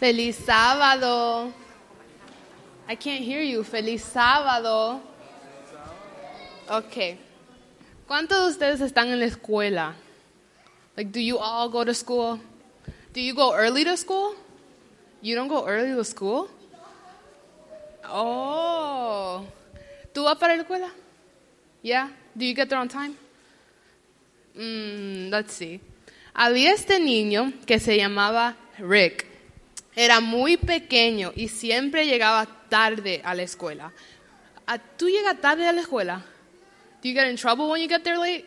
Feliz sábado. I can't hear you. Feliz sábado. Okay. ¿Cuántos de ustedes están en la escuela? Like, do you all go to school? Do you go early to school? You don't go early to school? Oh. ¿Tú vas para la escuela? Yeah. Do you get there on time? Mm, let's see. Había este niño que se llamaba Rick. Era muy pequeño y siempre llegaba tarde a la escuela. Ah, ¿Tú llegas tarde a la escuela? Do you get in trouble when you get there late?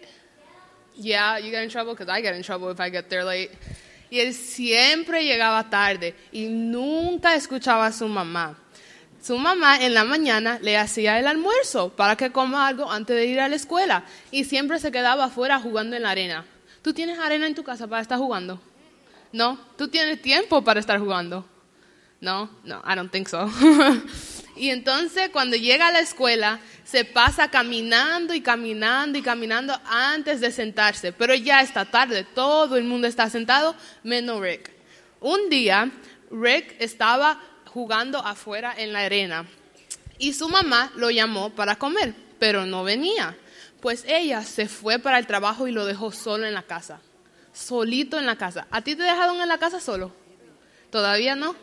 Yeah, you get in trouble because I get in trouble if I get there late. Y él siempre llegaba tarde y nunca escuchaba a su mamá. Su mamá en la mañana le hacía el almuerzo para que coma algo antes de ir a la escuela y siempre se quedaba afuera jugando en la arena. ¿Tú tienes arena en tu casa para estar jugando? No, tú tienes tiempo para estar jugando. No, no, I don't think so. y entonces cuando llega a la escuela se pasa caminando y caminando y caminando antes de sentarse, pero ya está tarde, todo el mundo está sentado menos Rick. Un día Rick estaba jugando afuera en la arena y su mamá lo llamó para comer, pero no venía. Pues ella se fue para el trabajo y lo dejó solo en la casa. Solito en la casa. ¿A ti te dejaron en la casa solo? ¿Todavía no?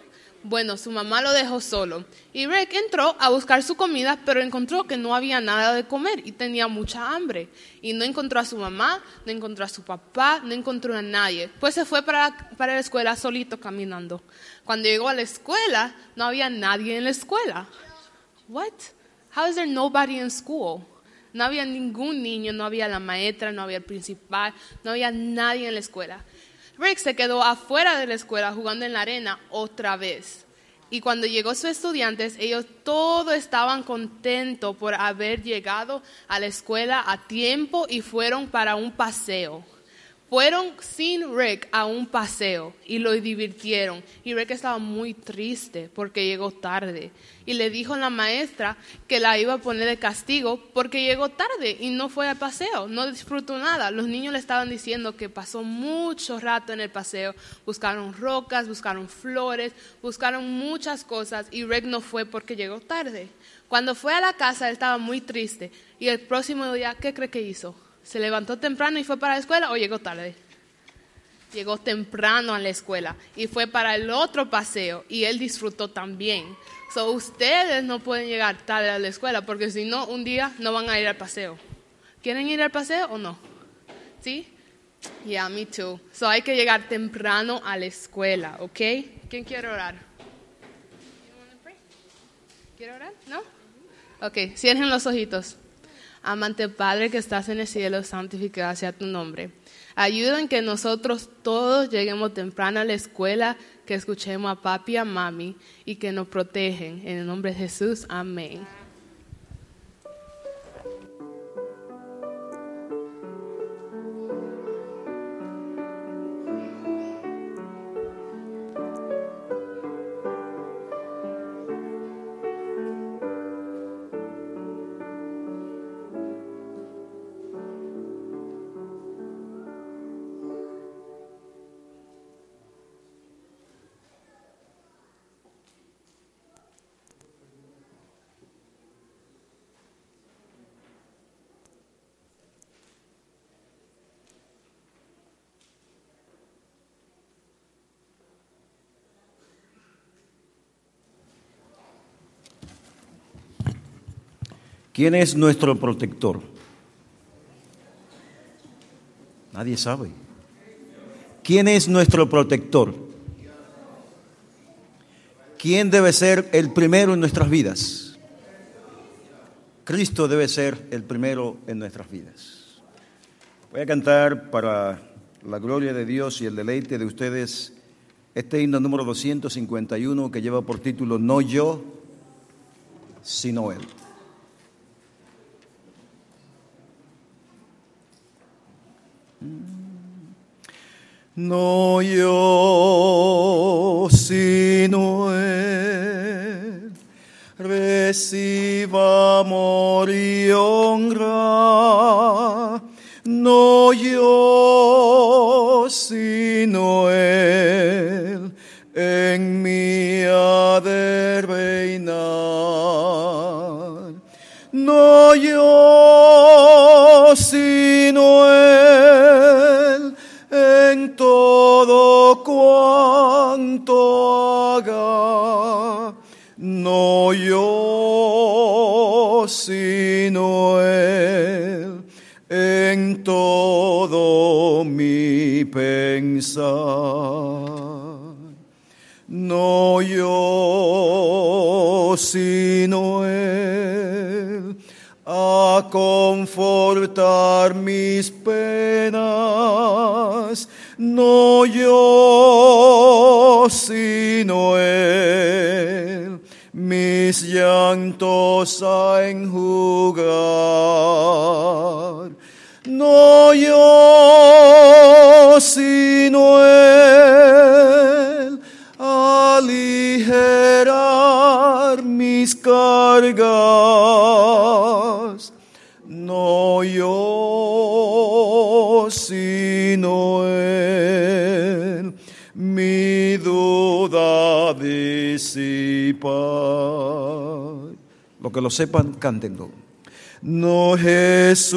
Bueno, su mamá lo dejó solo. Y Rick entró a buscar su comida, pero encontró que no había nada de comer y tenía mucha hambre. Y no encontró a su mamá, no encontró a su papá, no encontró a nadie. Pues se fue para, para la escuela solito caminando. Cuando llegó a la escuela, no había nadie en la escuela. What? How is there nobody in school? No había ningún niño, no había la maestra, no había el principal, no había nadie en la escuela. Rick se quedó afuera de la escuela jugando en la arena otra vez. Y cuando llegó sus estudiantes, ellos todos estaban contentos por haber llegado a la escuela a tiempo y fueron para un paseo. Fueron sin Rick a un paseo y lo divirtieron. Y Rick estaba muy triste porque llegó tarde. Y le dijo a la maestra que la iba a poner de castigo porque llegó tarde y no fue al paseo, no disfrutó nada. Los niños le estaban diciendo que pasó mucho rato en el paseo. Buscaron rocas, buscaron flores, buscaron muchas cosas y Rick no fue porque llegó tarde. Cuando fue a la casa él estaba muy triste y el próximo día, ¿qué cree que hizo? ¿Se levantó temprano y fue para la escuela o llegó tarde? Llegó temprano a la escuela y fue para el otro paseo y él disfrutó también. So ustedes no pueden llegar tarde a la escuela porque si no, un día no van a ir al paseo. ¿Quieren ir al paseo o no? ¿Sí? Yeah, me too. So hay que llegar temprano a la escuela, ¿ok? ¿Quién quiere orar? ¿Quiere orar? ¿No? Ok, cierren los ojitos. Amante Padre que estás en el cielo, santificado sea tu nombre. Ayuda en que nosotros todos lleguemos temprano a la escuela, que escuchemos a papi y a mami y que nos protegen. En el nombre de Jesús, amén. ¿Quién es nuestro protector? Nadie sabe. ¿Quién es nuestro protector? ¿Quién debe ser el primero en nuestras vidas? Cristo debe ser el primero en nuestras vidas. Voy a cantar para la gloria de Dios y el deleite de ustedes este himno número 251 que lleva por título No yo, sino Él. No yo, sino Él, reciba amor y honra. No yo, sino Él, en mí ha de reinar. No yo, No yo, sino Él en todo mi pensar. No yo, sino Él, a confortar mis penas. No yo, sino Él, mis llantos a enjugar. No yo, sino Él, aligerar mis cargas. No yo, sino Él, mi duda disipar. Que lo sepan, cántenlo. No Jesús,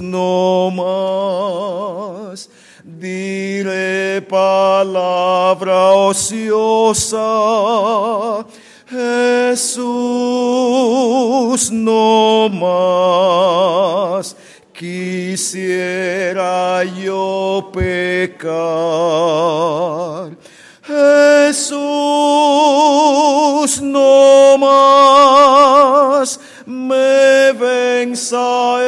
no más diré palabra ociosa. Jesús, no más quisiera yo pecar. Jesús, no venza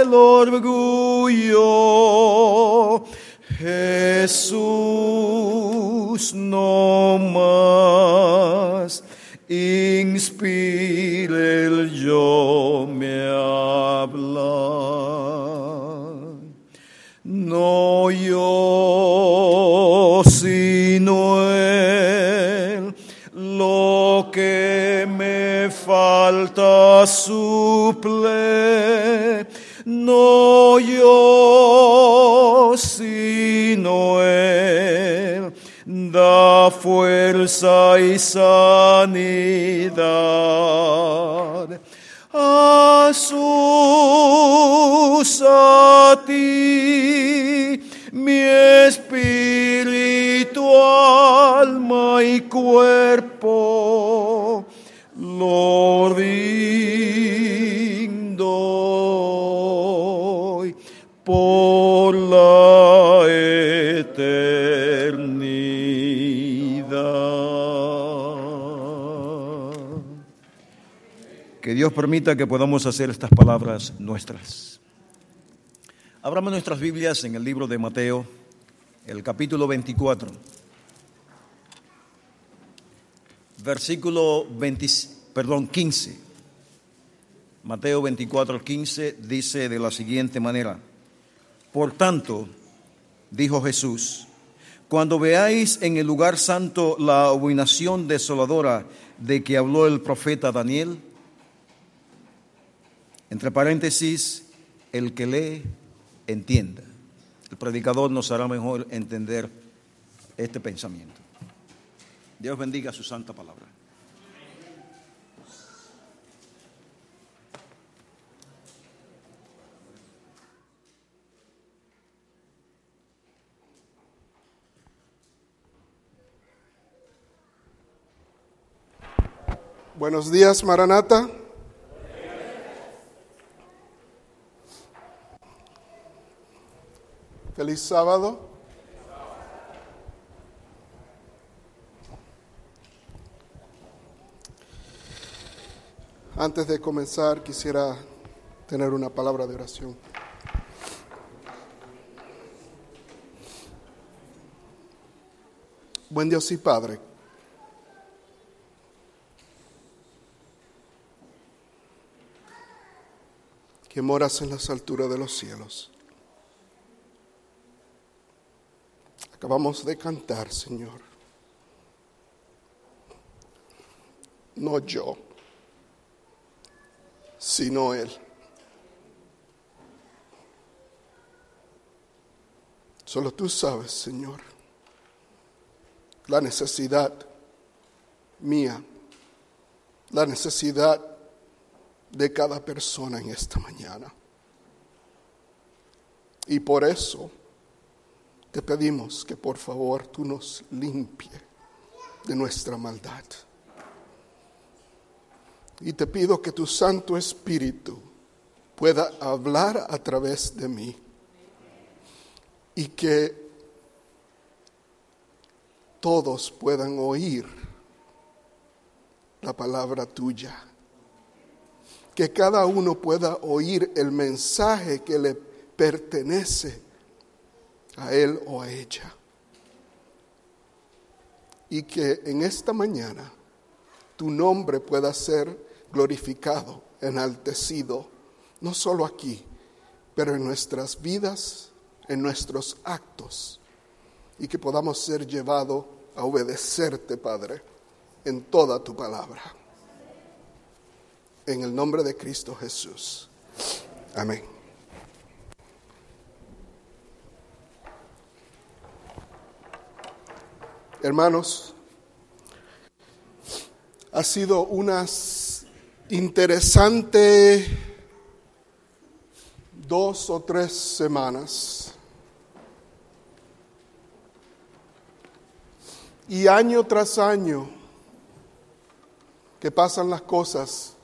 el orgullo. Jesús, no más inspire suple. No yo, sino Él, da fuerza y sanidad. Jesús a ti, mi espíritu, alma y cuerpo, lo Dios permita que podamos hacer estas palabras nuestras. Abramos nuestras Biblias en el libro de Mateo, el capítulo 24, versículo 20, perdón, 15. Mateo 24, 15 dice de la siguiente manera, por tanto, dijo Jesús, cuando veáis en el lugar santo la abominación desoladora de que habló el profeta Daniel, entre paréntesis, el que lee, entienda. El predicador nos hará mejor entender este pensamiento. Dios bendiga su santa palabra. Buenos días, Maranata. Feliz sábado. Antes de comenzar, quisiera tener una palabra de oración. Buen Dios y Padre. que moras en las alturas de los cielos. Acabamos de cantar, Señor. No yo, sino Él. Solo tú sabes, Señor, la necesidad mía, la necesidad de cada persona en esta mañana. Y por eso te pedimos que por favor tú nos limpie de nuestra maldad. Y te pido que tu Santo Espíritu pueda hablar a través de mí y que todos puedan oír la palabra tuya. Que cada uno pueda oír el mensaje que le pertenece a él o a ella. Y que en esta mañana tu nombre pueda ser glorificado, enaltecido, no solo aquí, pero en nuestras vidas, en nuestros actos, y que podamos ser llevados a obedecerte, Padre, en toda tu palabra. En el nombre de Cristo Jesús. Amén. Hermanos, ha sido unas interesante dos o tres semanas. Y año tras año que pasan las cosas,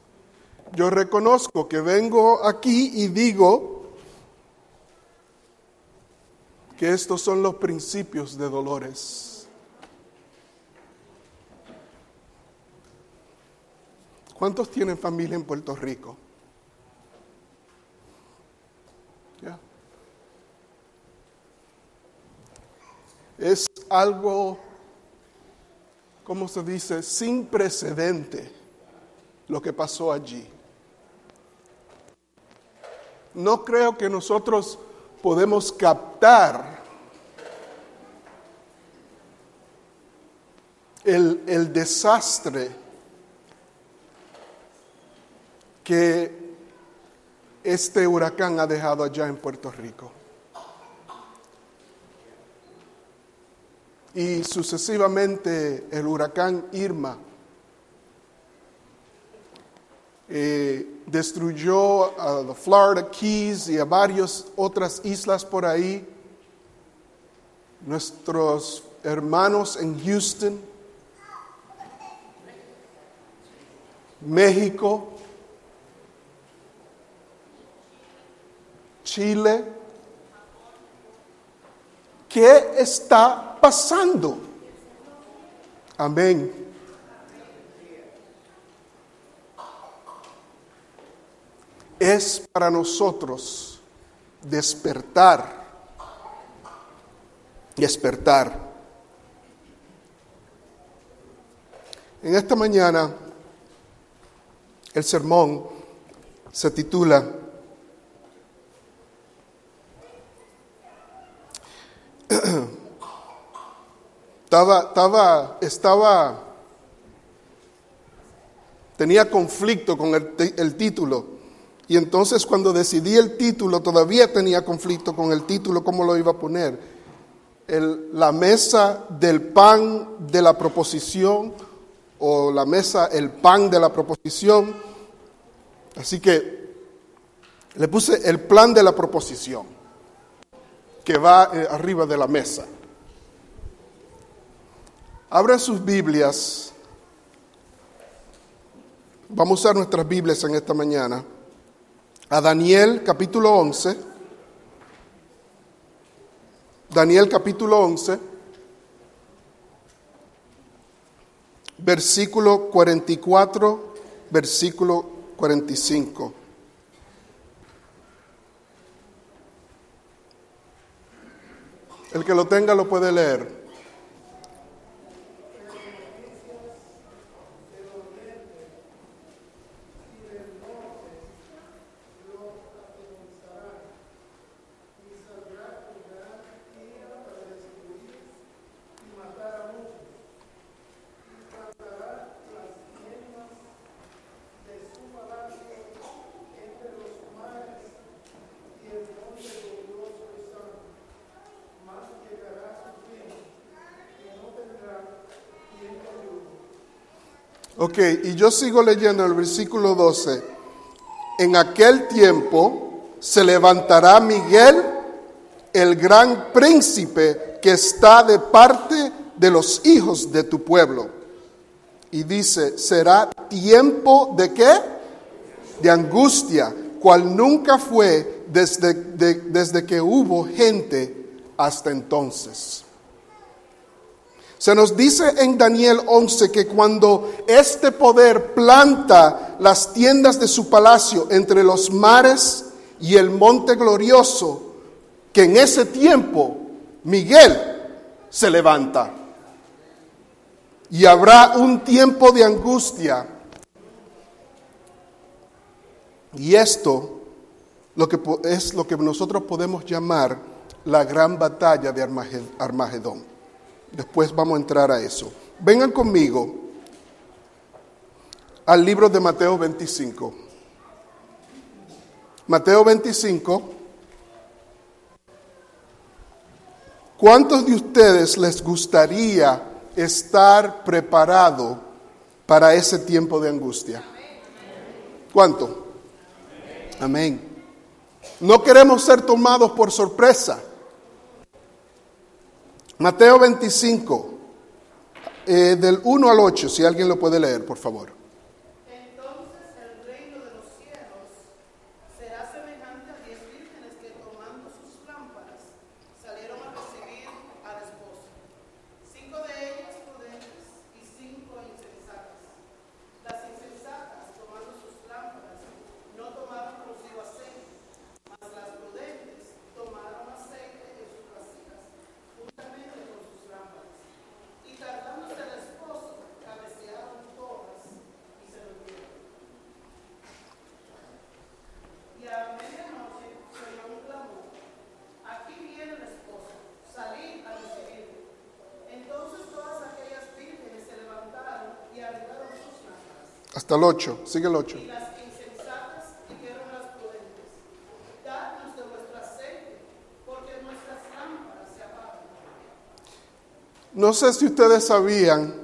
yo reconozco que vengo aquí y digo que estos son los principios de dolores. ¿Cuántos tienen familia en Puerto Rico? Es algo, ¿cómo se dice? Sin precedente lo que pasó allí. No creo que nosotros podemos captar el, el desastre que este huracán ha dejado allá en Puerto Rico. Y sucesivamente el huracán Irma eh, destruyó a los Florida Keys y a varias otras islas por ahí. Nuestros hermanos en Houston, México, Chile. ¿Qué está pasando? Amén. Es para nosotros despertar, despertar. En esta mañana el sermón se titula estaba, estaba, estaba, tenía conflicto con el, el, título. Y entonces cuando decidí el título, todavía tenía conflicto con el título, cómo lo iba a poner. El, la mesa del pan de la proposición o la mesa, el pan de la proposición. Así que le puse el plan de la proposición que va eh, arriba de la mesa. Abran sus Biblias. Vamos a usar nuestras Biblias en esta mañana. A Daniel capítulo 11. Daniel capítulo 11. Versículo 44, versículo 45. El que lo tenga lo puede leer. Ok, y yo sigo leyendo el versículo 12. En aquel tiempo se levantará Miguel, el gran príncipe que está de parte de los hijos de tu pueblo. Y dice, será tiempo de qué? De angustia, cual nunca fue desde, de- desde que hubo gente hasta entonces. Se nos dice en Daniel 11 que cuando este poder planta las tiendas de su palacio entre los mares y el monte glorioso, que en ese tiempo Miguel se levanta. Y habrá un tiempo de angustia. Y esto lo que es lo que nosotros podemos llamar la gran batalla de Armaged- Armagedón. Después vamos a entrar a eso. Vengan conmigo al libro de Mateo 25. Mateo 25. ¿Cuántos de ustedes les gustaría estar preparado para ese tiempo de angustia? ¿Cuánto? Amén. No queremos ser tomados por sorpresa. Mateo 25, eh, del 1 al 8, si alguien lo puede leer, por favor. Entonces el reino de los cielos será semejante a diez vírgenes que tomando sus lámparas salieron a recibir al esposo. Cinco de ellas prudentes y cinco insensatas. Las insensatas tomando sus lámparas no tomaron consigo aceite, mas las prudentes tomaron aceite en sus vasijas juntamente con sus lámparas. Y tardándose el esposo, cabecearon todas y se durmieron. Y a medianoche se oyó un clamor. Aquí viene el esposo, salid a recibirlo. Entonces todas aquellas vírgenes se levantaron y avivaron sus lámparas. Hasta el 8, sigue el 8. Y las insensatas dijeron a las prudentes, dadnos de vuestro aceite, porque nuestras lámparas se apagan. No sé si ustedes sabían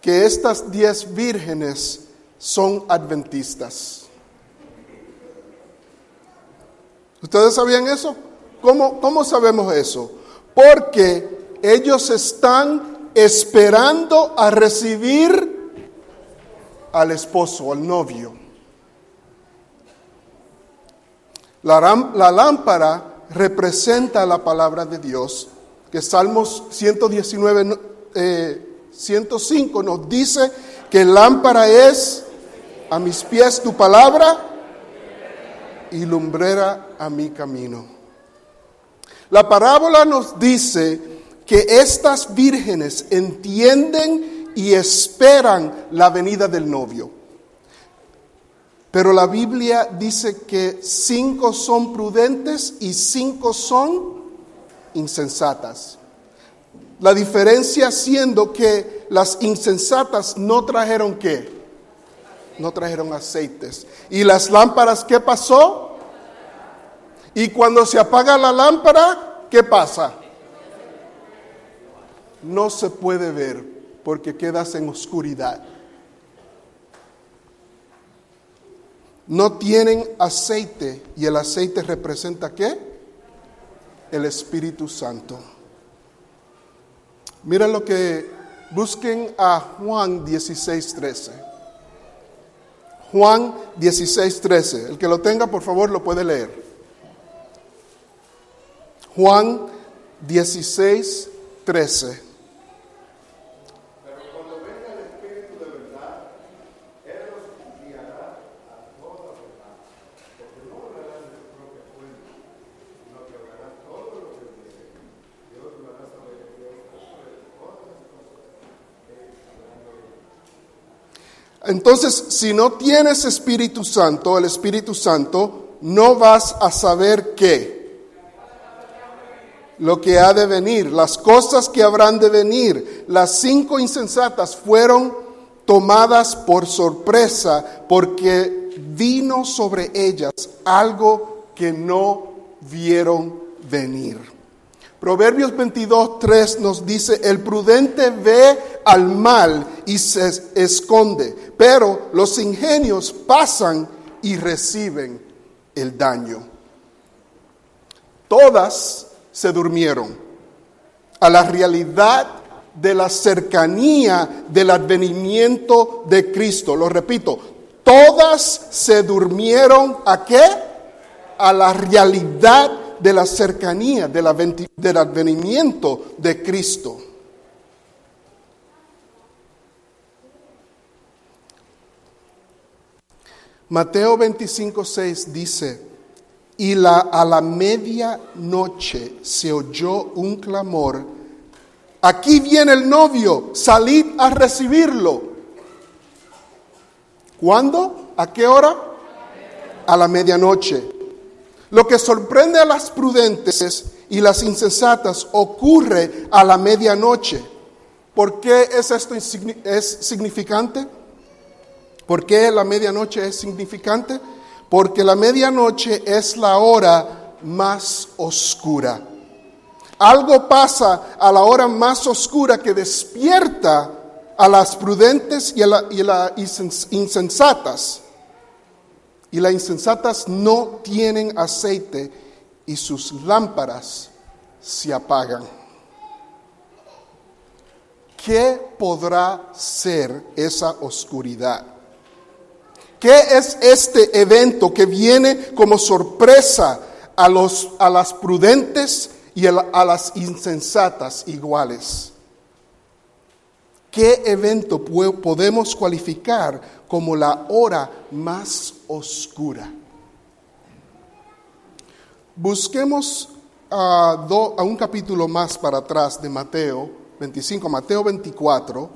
que estas diez vírgenes son adventistas. ¿Ustedes sabían eso? ¿Cómo, cómo sabemos eso? Porque ellos están esperando a recibir al esposo, al novio. La, lámpara representa la palabra de Dios, que Salmos 119, no- eh, 105 nos dice que lámpara es a mis pies tu palabra y lumbrera a mi camino. La parábola nos dice que estas vírgenes entienden y esperan la venida del novio. Pero la Biblia dice que cinco son prudentes y cinco son insensatas. La diferencia siendo que las insensatas no trajeron qué? No trajeron aceites. ¿Y las lámparas qué pasó? Y cuando se apaga la lámpara, ¿qué pasa? No se puede ver porque quedas en oscuridad. No tienen aceite y el aceite representa qué? El Espíritu Santo. Mira lo que busquen a Juan 16:13. Juan 16:13. El que lo tenga, por favor, lo puede leer. Juan 16:13. Entonces, si no tienes Espíritu Santo, el Espíritu Santo, no vas a saber qué. Lo que ha de venir, las cosas que habrán de venir. Las cinco insensatas fueron tomadas por sorpresa porque vino sobre ellas algo que no vieron venir. Proverbios 22, 3 nos dice, el prudente ve al mal y se esconde, pero los ingenios pasan y reciben el daño. Todas se durmieron a la realidad de la cercanía del advenimiento de Cristo. Lo repito, todas se durmieron a qué? A la realidad de la cercanía del advenimiento de Cristo. Mateo 25, 6 dice, y la, a la medianoche se oyó un clamor, aquí viene el novio, salid a recibirlo. ¿Cuándo? ¿A qué hora? A la medianoche. Lo que sorprende a las prudentes y las insensatas ocurre a la medianoche. ¿Por qué es esto es significante? ¿Por qué la medianoche es significante? Porque la medianoche es la hora más oscura. Algo pasa a la hora más oscura que despierta a las prudentes y a, las insensatas. Y las insensatas no tienen aceite y sus lámparas se apagan. ¿Qué podrá ser esa oscuridad? ¿Qué es este evento que viene como sorpresa a, los, a las prudentes y a, las insensatas iguales? ¿Qué evento podemos cualificar como la hora más oscura? Busquemos a, un capítulo más para atrás de Mateo 25, Mateo 24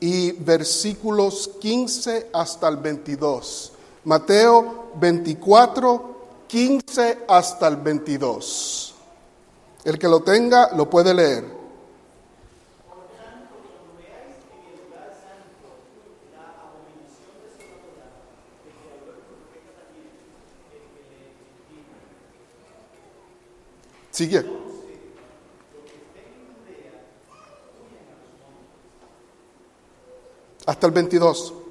y versículos 15 hasta el 22. Mateo 24, 15 hasta el 22. El que lo tenga lo puede leer. Sigue. hasta el 22.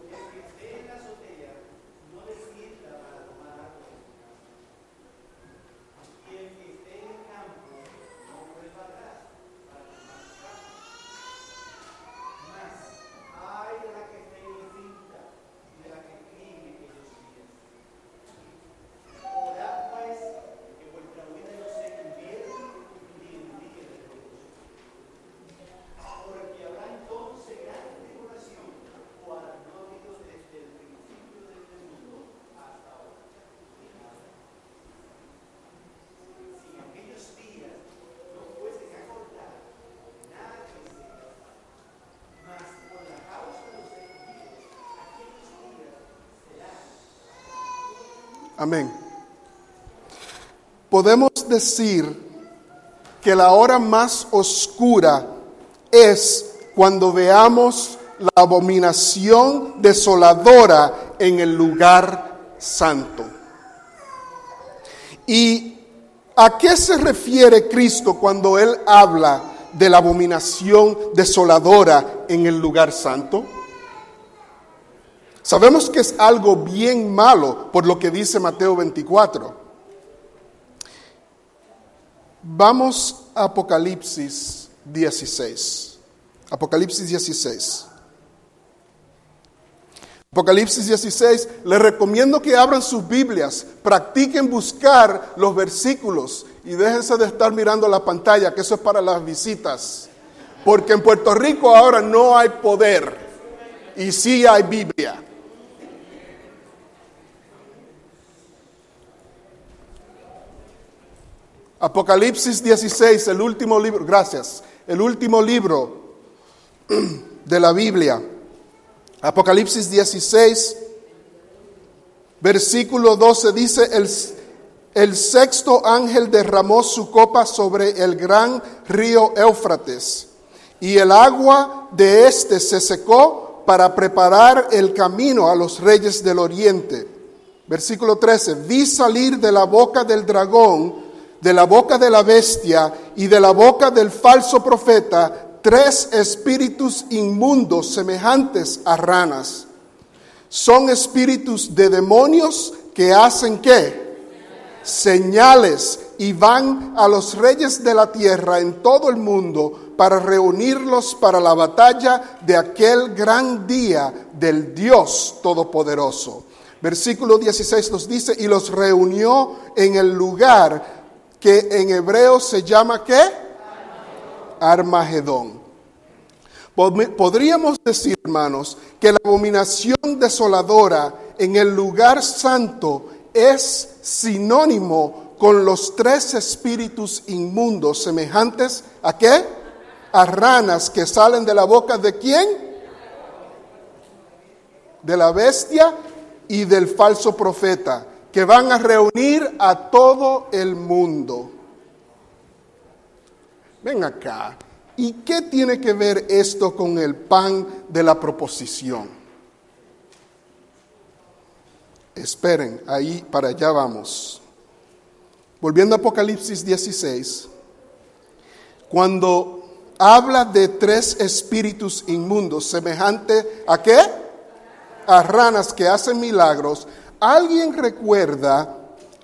Amén. Podemos decir que la hora más oscura es cuando veamos la abominación desoladora en el lugar santo. ¿Y a qué se refiere Cristo cuando Él habla de la abominación desoladora en el lugar santo? Sabemos que es algo bien malo por lo que dice Mateo 24. Vamos a Apocalipsis 16. Apocalipsis 16. Apocalipsis 16, les recomiendo que abran sus Biblias, practiquen buscar los versículos y déjense de estar mirando la pantalla, que eso es para las visitas. Porque en Puerto Rico ahora no hay poder y sí hay Biblia. Apocalipsis 16, el último libro, gracias, el último libro de la Biblia. Apocalipsis 16, versículo 12 dice, el, el sexto ángel derramó su copa sobre el gran río Éufrates y el agua de éste se secó para preparar el camino a los reyes del oriente. Versículo 13, vi salir de la boca del dragón de la boca de la bestia y de la boca del falso profeta tres espíritus inmundos semejantes a ranas. Son espíritus de demonios que hacen qué? Señales y van a los reyes de la tierra en todo el mundo para reunirlos para la batalla de aquel gran día del Dios Todopoderoso. Versículo 16 nos dice, y los reunió en el lugar que en hebreo se llama qué? Armagedón. Podríamos decir, hermanos, que la abominación desoladora en el lugar santo es sinónimo con los tres espíritus inmundos semejantes a qué? A ranas que salen de la boca de quién? De la bestia y del falso profeta, que van a reunir a todo el mundo. Ven acá. ¿Y qué tiene que ver esto con el pan de la proposición? Esperen, ahí para allá vamos. Volviendo a Apocalipsis 16, cuando habla de tres espíritus inmundos, semejante a qué? A ranas que hacen milagros. ¿Alguien recuerda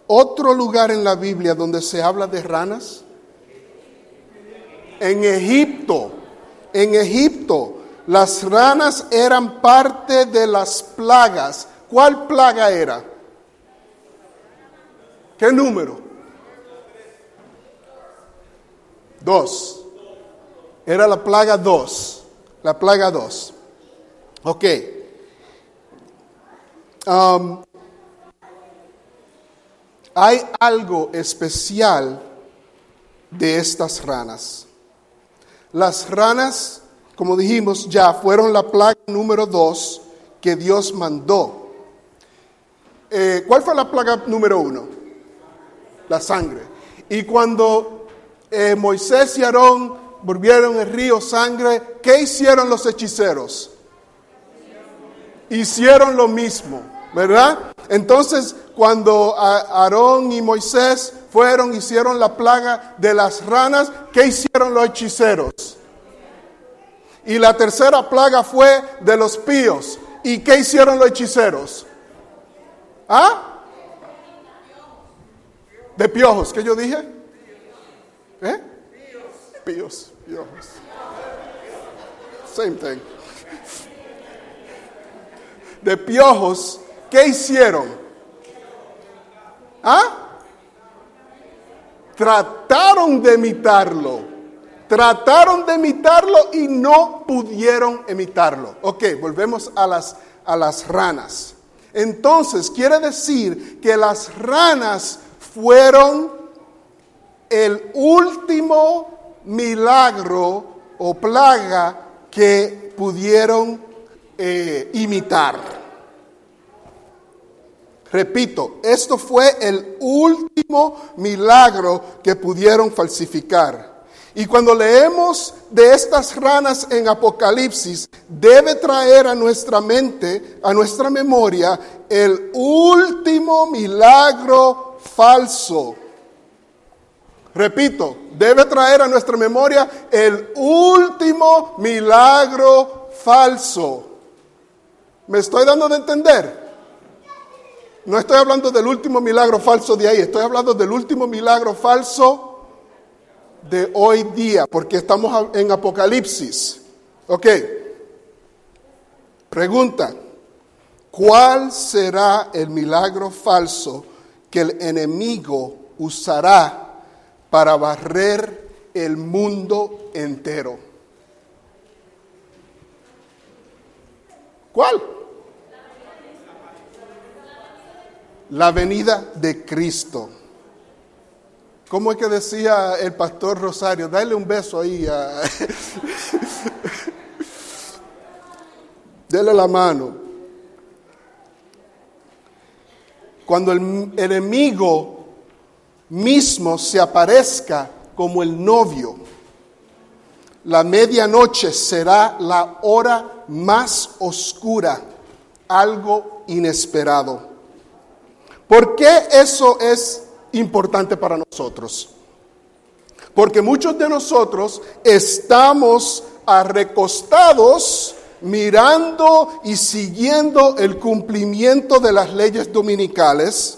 otro lugar en la Biblia donde se habla de ranas? en Egipto, en Egipto, las ranas eran parte de las plagas. ¿Cuál plaga era? ¿Qué número? Dos. Era la plaga dos. La plaga dos. Ok. Um, hay algo especial de estas ranas. Las ranas, como dijimos ya, fueron la plaga número dos que Dios mandó. Eh, ¿Cuál fue la plaga número uno? La sangre. Y cuando eh, Moisés y Aarón volvieron el río sangre, ¿qué hicieron los hechiceros? Hicieron lo mismo, ¿verdad? Entonces, cuando Aarón y Moisés fueron, hicieron la plaga de las ranas, ¿qué hicieron los hechiceros? Y la tercera plaga fue de los píos. ¿Y qué hicieron los hechiceros? ¿Ah? De piojos, ¿qué yo dije? ¿Eh? Píos, piojos. Same thing. De piojos, ¿qué hicieron? ¿Ah? Trataron de imitarlo. Trataron de imitarlo y no pudieron imitarlo. Ok, volvemos a las, a las ranas. Entonces, quiere decir que las ranas fueron el último milagro o plaga que pudieron eh, imitar. Repito, esto fue el último milagro que pudieron falsificar. Y cuando leemos de estas ranas en Apocalipsis, debe traer a nuestra mente, a nuestra memoria, el último milagro falso. Repito, debe traer a nuestra memoria el último milagro falso. ¿Me estoy dando de entender? No estoy hablando del último milagro falso de ahí, estoy hablando del último milagro falso de hoy día, porque estamos en Apocalipsis. Ok. Pregunta, ¿cuál será el milagro falso que el enemigo usará para barrer el mundo entero? ¿Cuál? La venida de Cristo. ¿Cómo es que decía el pastor Rosario? Dale un beso ahí. A... Dele la mano. Cuando el enemigo mismo se aparezca como el novio, la medianoche será la hora más oscura, algo inesperado. ¿Por qué eso es importante para nosotros? Porque muchos de nosotros estamos recostados mirando y siguiendo el cumplimiento de las leyes dominicales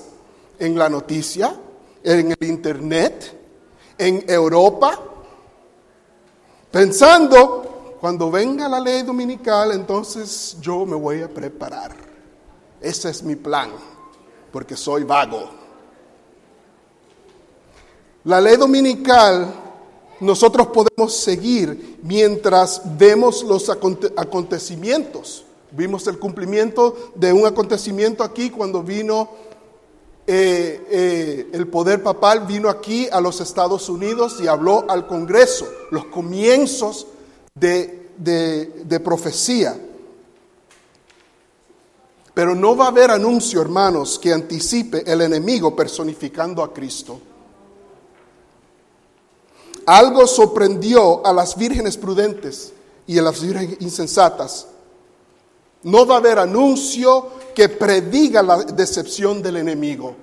en la noticia, en el Internet, en Europa, pensando, cuando venga la ley dominical, entonces yo me voy a preparar. Ese es mi plan, porque soy vago. La ley dominical nosotros podemos seguir mientras vemos los acontecimientos. Vimos el cumplimiento de un acontecimiento aquí cuando vino eh, eh, el poder papal, vino aquí a los Estados Unidos y habló al Congreso, los comienzos de, de profecía. Pero no va a haber anuncio, hermanos, que anticipe el enemigo personificando a Cristo. Algo sorprendió a las vírgenes prudentes y a las vírgenes insensatas. No va a haber anuncio que prediga la decepción del enemigo.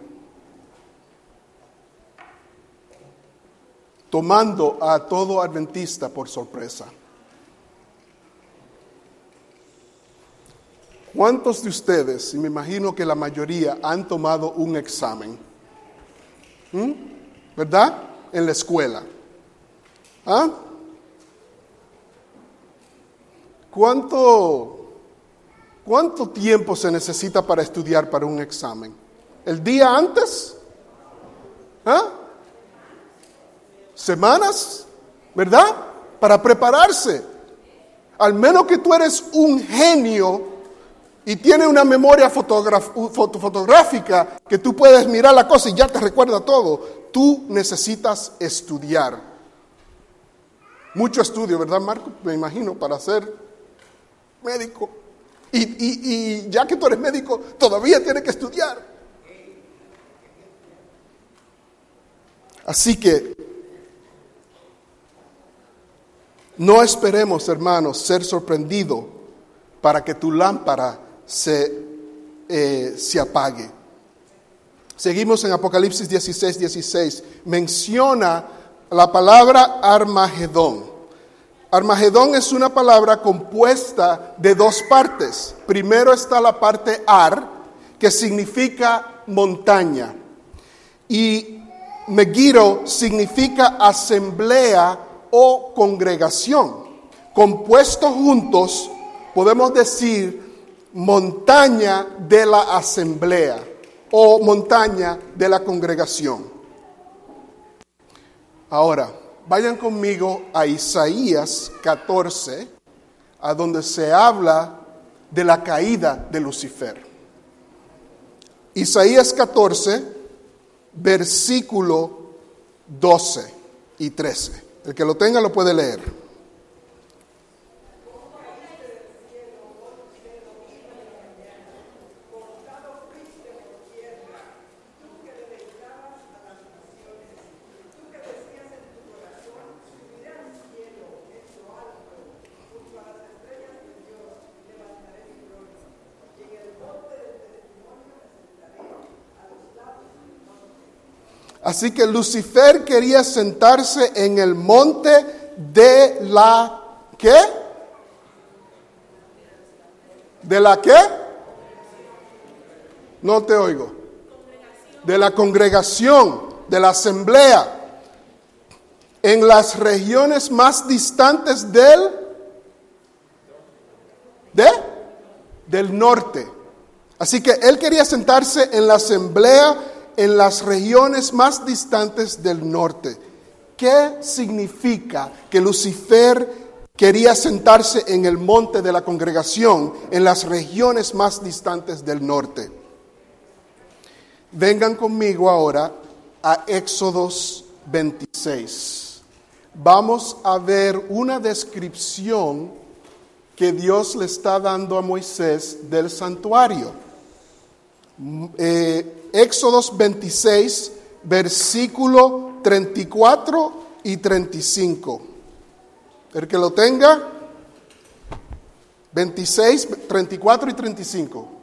Tomando a todo adventista por sorpresa. ¿Cuántos de ustedes, y me imagino que la mayoría, han tomado un examen? ¿Mm? ¿Verdad? En la escuela. ¿Ah? ¿Cuánto, ¿Cuánto tiempo se necesita para estudiar para un examen? ¿El día antes? ¿Ah? ¿Semanas? ¿Verdad? Para prepararse. Al menos que tú eres un genio y tienes una memoria fotográfica que tú puedes mirar la cosa y ya te recuerda todo, tú necesitas estudiar. Mucho estudio, ¿verdad, Marco? Me imagino, para ser médico. Y, ya que tú eres médico, todavía tienes que estudiar. Así que no esperemos, hermanos, ser sorprendido para que tu lámpara se, eh, se apague. Seguimos en Apocalipsis 16, 16. Menciona la palabra Armagedón. Armagedón es una palabra compuesta de dos partes. Primero está la parte Ar, que significa montaña. Y Megiro significa asamblea o congregación. Compuestos juntos, podemos decir montaña de la asamblea o montaña de la congregación. Ahora, vayan conmigo a Isaías 14, a donde se habla de la caída de Lucifer. Isaías 14, versículo 12 y 13. El que lo tenga lo puede leer. Así que Lucifer quería sentarse en el monte de la ¿qué? ¿De la qué? No te oigo. De la congregación, de la asamblea, en las regiones más distantes del de del norte. Así que él quería sentarse en la asamblea en las regiones más distantes del norte. ¿Qué significa que Lucifer quería sentarse en el monte de la congregación en las regiones más distantes del norte? Vengan conmigo ahora a Éxodos 26. Vamos a ver una descripción que Dios le está dando a Moisés del santuario. Eh, Éxodos 26, versículo 34 y 35. El que lo tenga, 26, 34 y 35.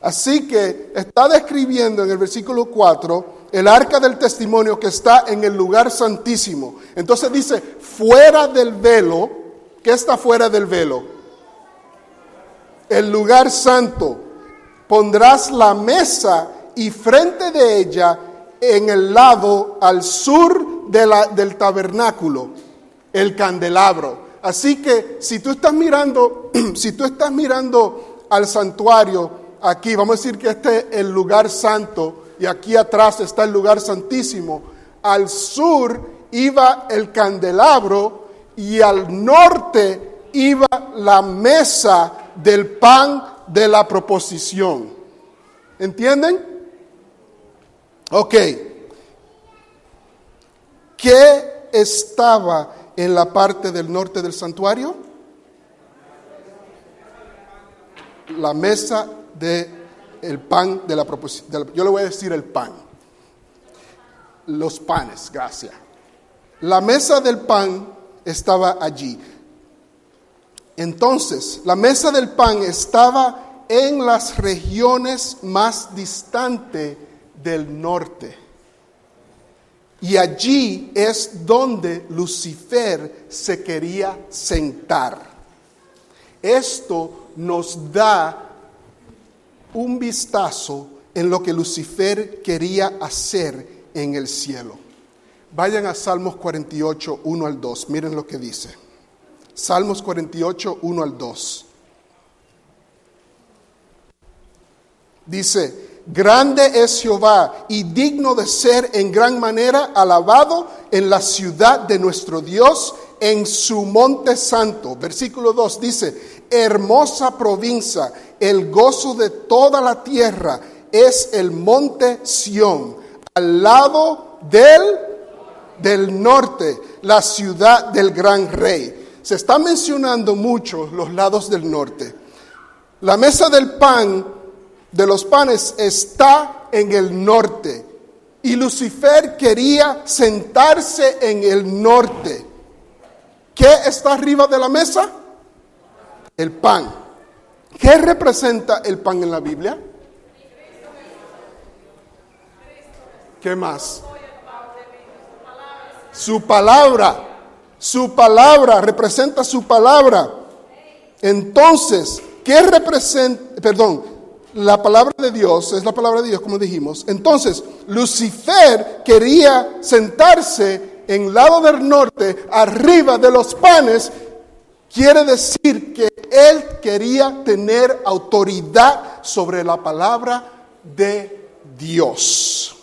Así que está describiendo en el versículo 4 el arca del testimonio que está en el lugar santísimo. Entonces dice, fuera del velo, ¿qué está fuera del velo? El lugar santo. Pondrás la mesa y frente de ella en el lado al sur del tabernáculo, el candelabro. Así que si tú estás mirando, si tú estás mirando al santuario aquí, vamos a decir que este es el lugar santo y aquí atrás está el lugar santísimo. Al sur iba el candelabro y al norte iba la mesa del pan de la proposición. ¿Entienden? Ok. ¿Qué estaba en la parte del norte del santuario? La mesa de el pan de la proposición. Yo le voy a decir el pan. Los panes, gracias. La mesa del pan estaba allí. Entonces, la mesa del pan estaba en las regiones más distantes del norte. Y allí es donde Lucifer se quería sentar. Esto nos da un vistazo en lo que Lucifer quería hacer en el cielo. Vayan a Salmos 48, 1 al 2. Miren lo que dice. Salmos 48, 1 al 2. Dice, grande es Jehová y digno de ser en gran manera alabado en la ciudad de nuestro Dios, en su monte santo. Versículo 2 dice, hermosa provincia el gozo de toda la tierra es el monte Sión, al lado del, del norte, la ciudad del gran rey. Se está mencionando mucho los lados del norte. La mesa del pan, de los panes, está en el norte. Y Lucifer quería sentarse en el norte. ¿Qué está arriba de la mesa? El pan. ¿Qué representa el pan en la Biblia? ¿Qué más? Su palabra. Su palabra representa su palabra. Entonces, ¿qué representa? Perdón, la palabra de Dios es la palabra de Dios, como dijimos. Entonces, Lucifer quería sentarse en lado del norte, arriba de los panes, Quiere decir que él quería tener autoridad sobre la palabra de Dios.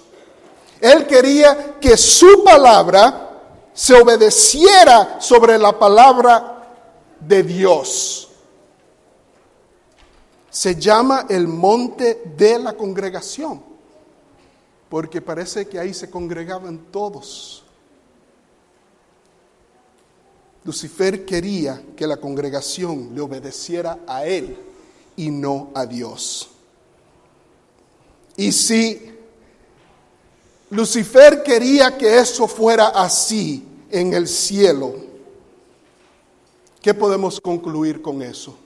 Él quería que su palabra se obedeciera sobre la palabra de Dios. Se llama el monte de la congregación, porque parece que ahí se congregaban todos. Lucifer quería que la congregación le obedeciera a él y no a Dios. Y si Lucifer quería que eso fuera así en el cielo, ¿qué podemos concluir con eso?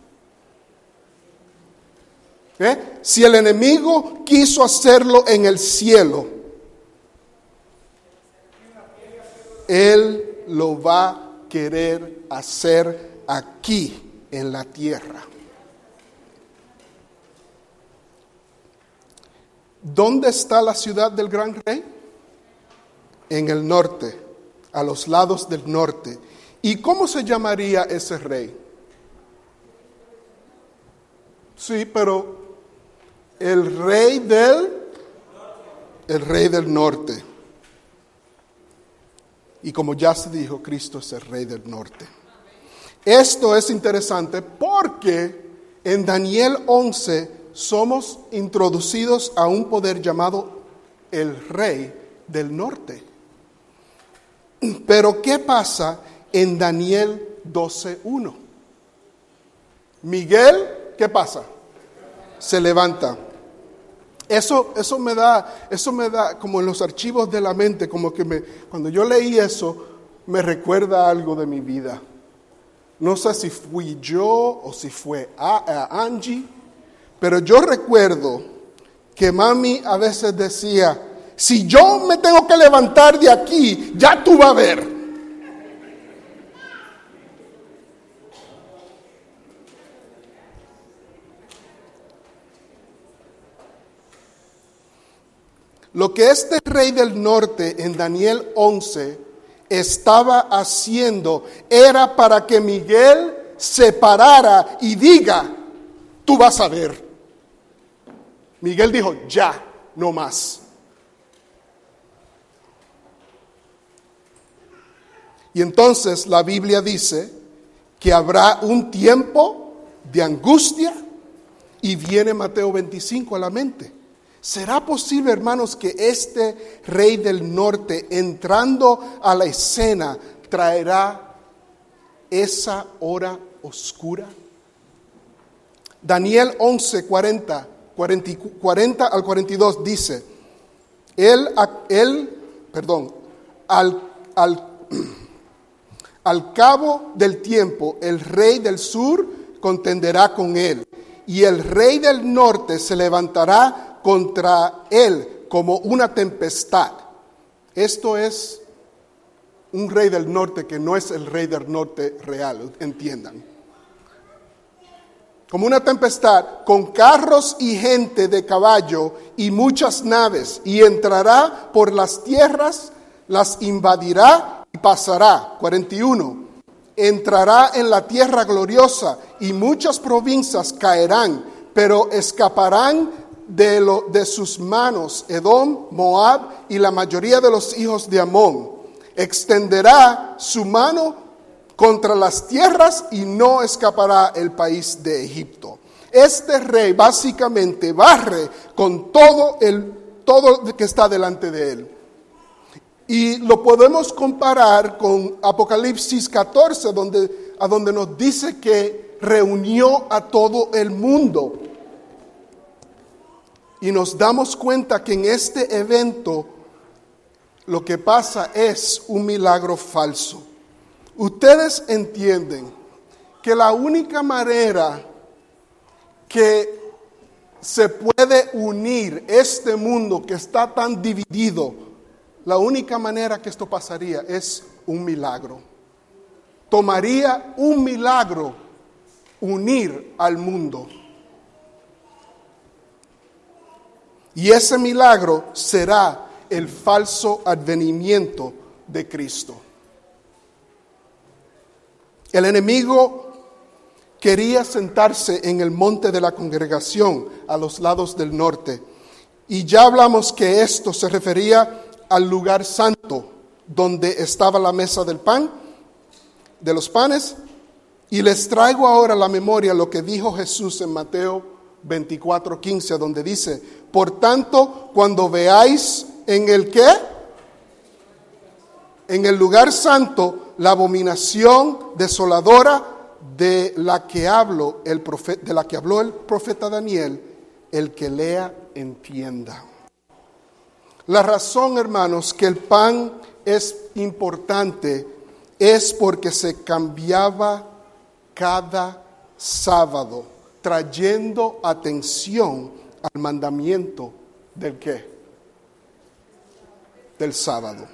¿Eh? Si el enemigo quiso hacerlo en el cielo, él lo va querer hacer aquí en la tierra. ¿Dónde está la ciudad del gran rey? En el norte, a los lados del norte. ¿Y cómo se llamaría ese rey? Sí, pero el rey del el rey del norte. Y como ya se dijo, Cristo es el Rey del Norte. Esto es interesante porque en Daniel 11 somos introducidos a un poder llamado el Rey del Norte. Pero ¿qué pasa en Daniel 12.1? Miguel, ¿qué pasa? Se levanta eso, eso, me da, eso me da como en los archivos de la mente, como que me, cuando yo leí eso, me recuerda algo de mi vida. No sé si fui yo o si fue Angie, Pero yo recuerdo que mami a veces decía, si yo me tengo que levantar de aquí, ya tú vas a ver. Lo que este rey del norte en Daniel 11 estaba haciendo era para que Miguel se parara y diga, tú vas a ver. Miguel dijo, ya, no más. Y entonces la Biblia dice que habrá un tiempo de angustia y viene Mateo 25 a la mente. ¿Será posible, hermanos, que este rey del norte, entrando a la escena, traerá esa hora oscura? Daniel 11, 40, 40, al 42 dice, él, él perdón, al, al, al cabo del tiempo, el rey del sur contenderá con él, y el rey del norte se levantará contra él como una tempestad. Esto es un rey del norte que no es el rey del norte real, entiendan. Como una tempestad, con carros y gente de caballo y muchas naves, y entrará por las tierras, las invadirá y pasará. 41. Entrará en la tierra gloriosa y muchas provincias caerán, pero escaparán de, lo, de sus manos Edom, Moab y la mayoría de los hijos de Amón. Extenderá su mano contra las tierras y no escapará el país de Egipto. Este rey básicamente barre con todo el todo que está delante de él. Y lo podemos comparar con Apocalipsis 14, donde, a donde nos dice que reunió a todo el mundo y nos damos cuenta que en este evento lo que pasa es un milagro falso. Ustedes entienden que la única manera que se puede unir este mundo que está tan dividido, la única manera que esto pasaría es un milagro. Tomaría un milagro unir al mundo. Y ese milagro será el falso advenimiento de Cristo. El enemigo quería sentarse en el monte de la congregación a los lados del norte. Y ya hablamos que esto se refería al lugar santo donde estaba la mesa del pan, de los panes. Y les traigo ahora a la memoria lo que dijo Jesús en Mateo 24, 15, donde dice, por tanto, cuando veáis en el qué, en el lugar santo, la abominación desoladora de la que habló el profeta, de la que habló el profeta Daniel, el que lea entienda. La razón, hermanos, que el pan es importante es porque se cambiaba cada sábado trayendo atención al mandamiento del qué? Del sábado.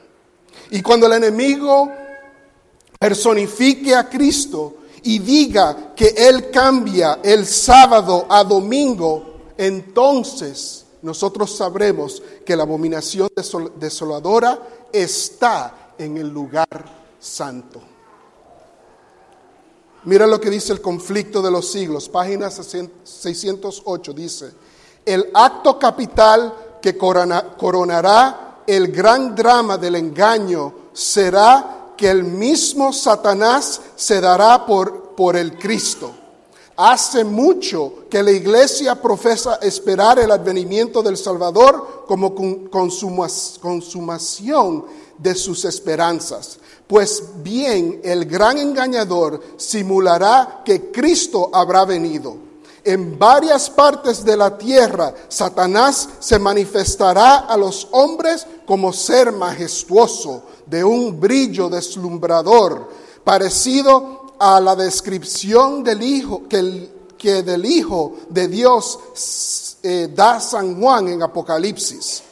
Y cuando el enemigo personifique a Cristo y diga que Él cambia el sábado a domingo, entonces nosotros sabremos que la abominación desoladora está en el lugar santo. Mira lo que dice el conflicto de los siglos, página 608, dice, el acto capital que coronará el gran drama del engaño será que el mismo Satanás se dará por, por el Cristo. Hace mucho que la iglesia profesa esperar el advenimiento del Salvador como consumación de sus esperanzas. Pues bien, el gran engañador simulará que Cristo habrá venido. En varias partes de la tierra, Satanás se manifestará a los hombres como ser majestuoso, de un brillo deslumbrador, parecido a la descripción del Hijo, que del Hijo de Dios eh, da San Juan en Apocalipsis.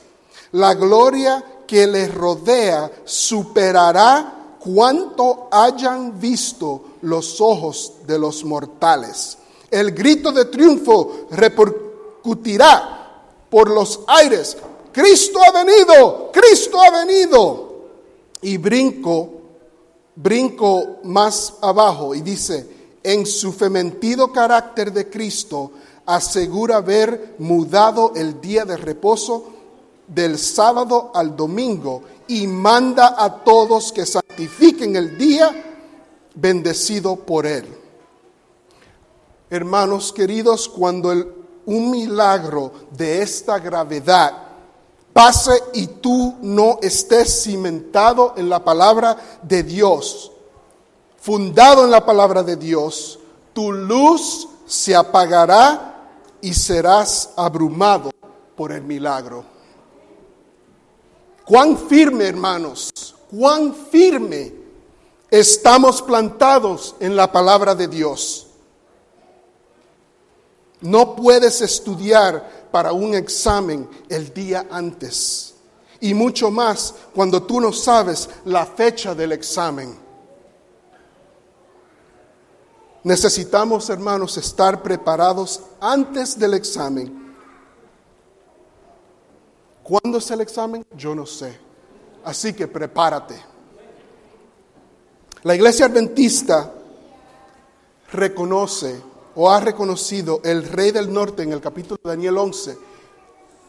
La gloria que les rodea superará cuanto hayan visto los ojos de los mortales. El grito de triunfo repercutirá por los aires. Cristo ha venido, Cristo ha venido. Y brinco, brinco más abajo y dice, en su fementido carácter de Cristo, asegura haber mudado el día de reposo del sábado al domingo y manda a todos que santifiquen el día bendecido por él. Hermanos queridos, cuando un milagro de esta gravedad pase y tú no estés cimentado en la palabra de Dios, fundado en la palabra de Dios, tu luz se apagará y serás abrumado por el milagro. Cuán firme, hermanos, cuán firme estamos plantados en la palabra de Dios. No puedes estudiar para un examen el día antes. Y mucho más cuando tú no sabes la fecha del examen. Necesitamos, hermanos, estar preparados antes del examen. ¿Cuándo es el examen? Yo no sé. Así que prepárate. La iglesia adventista reconoce o ha reconocido el rey del norte en el capítulo de Daniel 11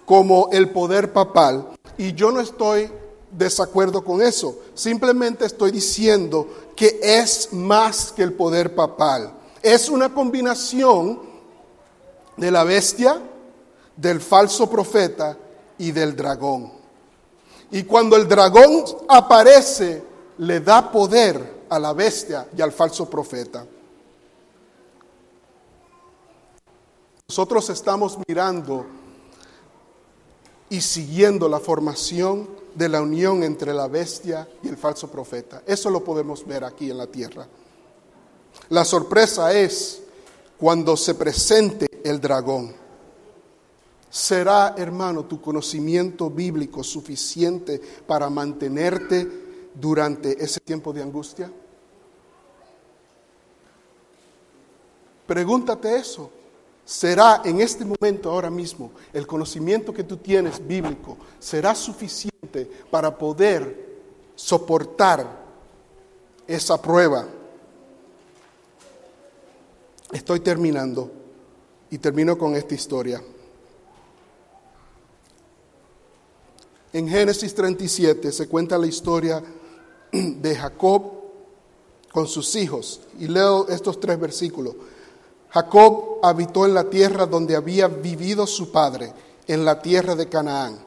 como el poder papal. Y yo no estoy desacuerdo con eso. Simplemente estoy diciendo que es más que el poder papal. Es una combinación de la bestia, del falso profeta y del dragón. Y cuando el dragón aparece, le da poder a la bestia y al falso profeta. Nosotros estamos mirando y siguiendo la formación de la unión entre la bestia y el falso profeta. Eso lo podemos ver aquí en la tierra. La sorpresa es cuando se presente el dragón. ¿Será, hermano, tu conocimiento bíblico suficiente para mantenerte durante ese tiempo de angustia? Pregúntate eso será en este momento, ahora mismo, el conocimiento que tú tienes bíblico, será suficiente para poder soportar esa prueba. Estoy terminando y termino con esta historia. En Génesis 37 se cuenta la historia de Jacob con sus hijos y leo estos tres versículos. Jacob habitó en la tierra donde había vivido su padre, en la tierra de Canaán.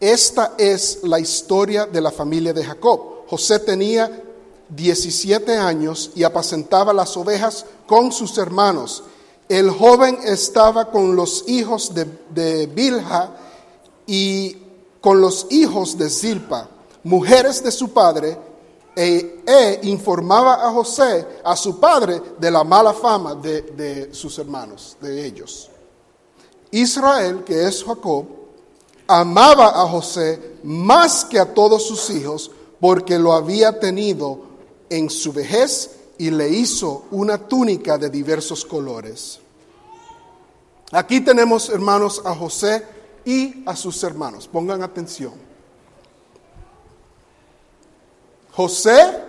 Esta es la historia de la familia de Jacob. José tenía 17 años y apacentaba las ovejas con sus hermanos. El joven estaba con los hijos de, de Bilha y con los hijos de Zilpa, mujeres de su padre, e, e, informaba a José, a su padre, de la mala fama de, de sus hermanos, de ellos. Israel, que es Jacob, amaba a José más que a todos sus hijos, porque lo había tenido en su vejez y le hizo una túnica de diversos colores. Aquí tenemos, hermanos, a José y a sus hermanos. Pongan atención. José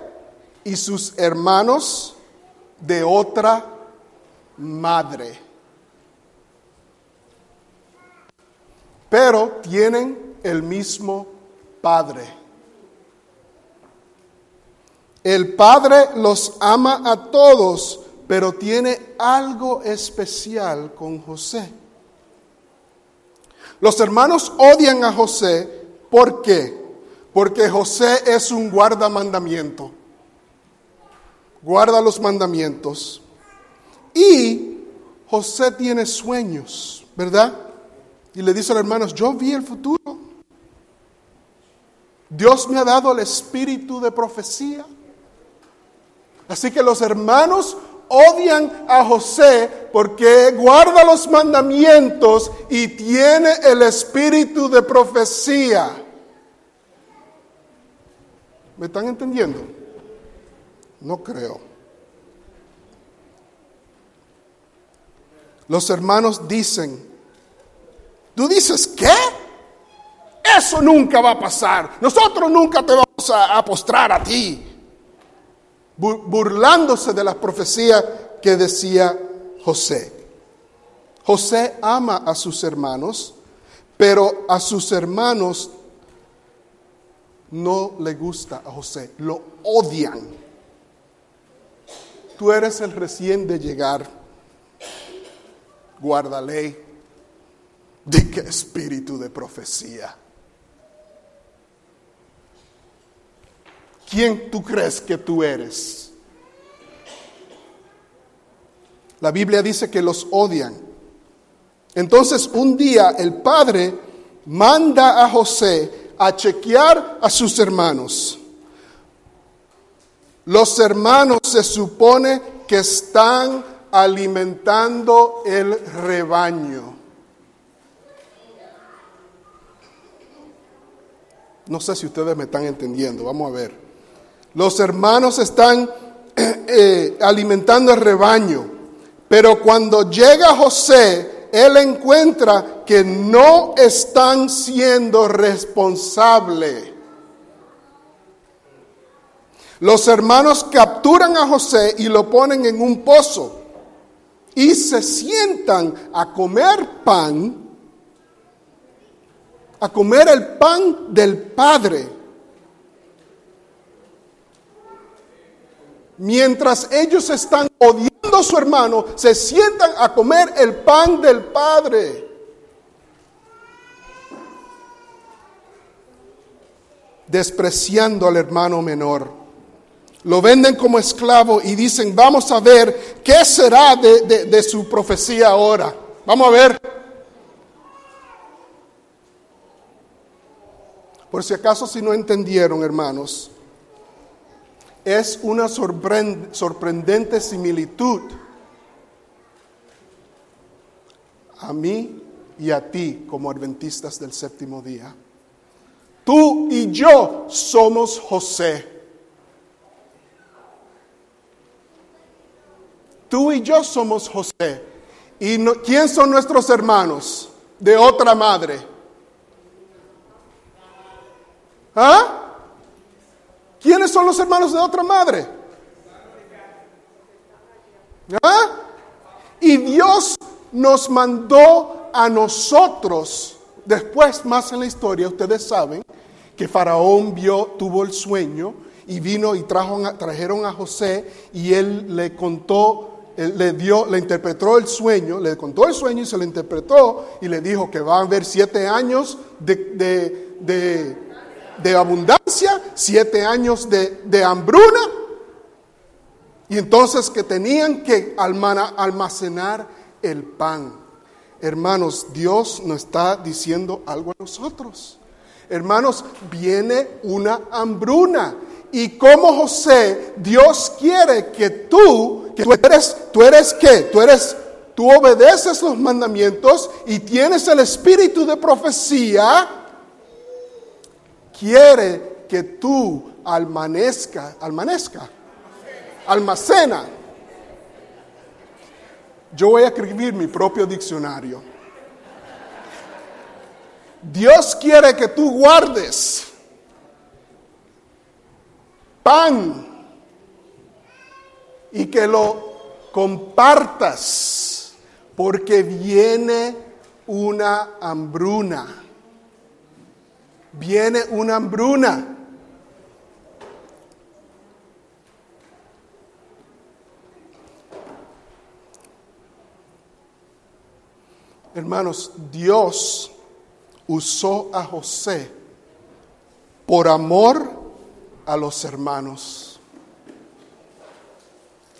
y sus hermanos de otra madre. Pero tienen el mismo padre. El padre los ama a todos, pero tiene algo especial con José. Los hermanos odian a José, ¿por qué? Porque José es un guarda mandamiento. Guarda los mandamientos. Y José tiene sueños, ¿verdad? Y le dice a los hermanos, yo vi el futuro. Dios me ha dado el espíritu de profecía. Así que los hermanos odian a José porque guarda los mandamientos y tiene el espíritu de profecía. ¿Me están entendiendo? No creo. Los hermanos dicen, tú dices, ¿qué? Eso nunca va a pasar. Nosotros nunca te vamos a, a postrar a ti. Bu- Burlándose de la profecía que decía José. José ama a sus hermanos, pero a sus hermanos no le gusta a José, lo odian. Tú eres el recién de llegar, guarda ley, de qué espíritu de profecía. ¿Quién tú crees que tú eres? La Biblia dice que los odian. Entonces un día el padre manda a José a chequear a sus hermanos. Los hermanos se supone que están alimentando el rebaño. No sé si ustedes me están entendiendo, vamos a ver. Los hermanos están eh, alimentando el rebaño, pero cuando llega José, él encuentra que no están siendo responsables. Los hermanos capturan a José y lo ponen en un pozo y se sientan a comer pan, a comer el pan del Padre. Mientras ellos están odiando a su hermano, se sientan a comer el pan del Padre. Despreciando al hermano menor. Lo venden como esclavo y dicen, vamos a ver qué será de, de- de su profecía ahora. Vamos a ver. Por si acaso si no entendieron, hermanos, es una sorpren- sorprendente similitud a mí y a ti como adventistas del séptimo día. Tú y yo somos José. Tú y yo somos José. ¿Y no- quién son nuestros hermanos? De otra madre. ¿Ah? ¿Quiénes son los hermanos de otra madre? ¿Ah? Y Dios nos mandó a nosotros, después más en la historia, ustedes saben que Faraón vio, tuvo el sueño y vino y trajo, trajeron a José y él le contó, le dio, le interpretó el sueño, le contó el sueño y se lo interpretó y le dijo que va a haber siete años de, de- de- de abundancia, siete años de, de hambruna y entonces que tenían que almacenar el pan. Hermanos, Dios nos está diciendo algo a nosotros. Hermanos, viene una hambruna. Y como José, Dios quiere que tú, que tú eres, tú eres qué? Tú eres, tú obedeces los mandamientos y tienes el espíritu de profecía. Quiere que tú almanezca, almanezca, almacena. Yo voy a escribir mi propio diccionario. Dios quiere que tú guardes pan y que lo compartas porque viene una hambruna. Viene una hambruna. Hermanos, Dios usó a José por amor a los hermanos.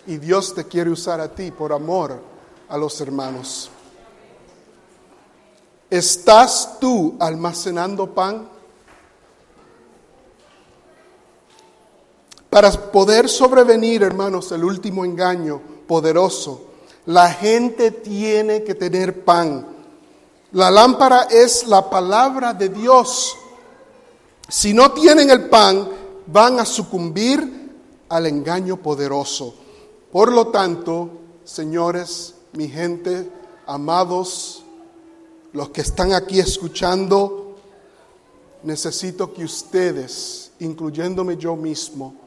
Y Dios te quiere usar a ti por amor a los hermanos. ¿Estás tú almacenando pan? Para poder sobrevenir, hermanos, el último engaño, poderoso. La gente tiene que tener pan. La lámpara es la palabra de Dios. Si no tienen el pan, van a sucumbir al engaño poderoso. Por lo tanto, señores, mi gente, amados, los que están aquí escuchando, necesito que ustedes, incluyéndome yo mismo,